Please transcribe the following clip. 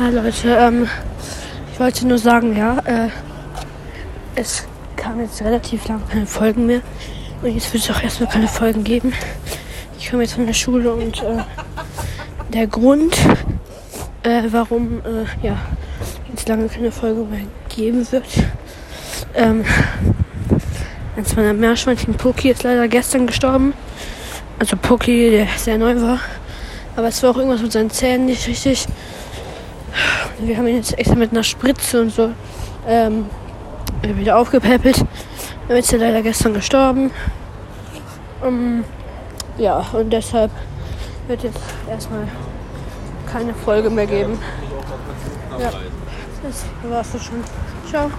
Hi Leute, ähm, ich wollte nur sagen, ja, äh, es kam jetzt relativ lange keine Folgen mehr. Und jetzt wird es auch erstmal keine Folgen geben. Ich komme jetzt von der Schule und äh, der Grund, äh, warum äh, ja, jetzt lange keine Folge mehr geben wird. Ähm, eins meiner Meerschweinchen, Poki, ist leider gestern gestorben. Also Poki, der sehr neu war. Aber es war auch irgendwas mit seinen Zähnen nicht richtig. Wir haben ihn jetzt extra mit einer Spritze und so ähm, wieder aufgepäppelt. Dann ist er leider gestern gestorben. Um, ja, und deshalb wird jetzt erstmal keine Folge mehr geben. Ja, das war's schon. Ciao.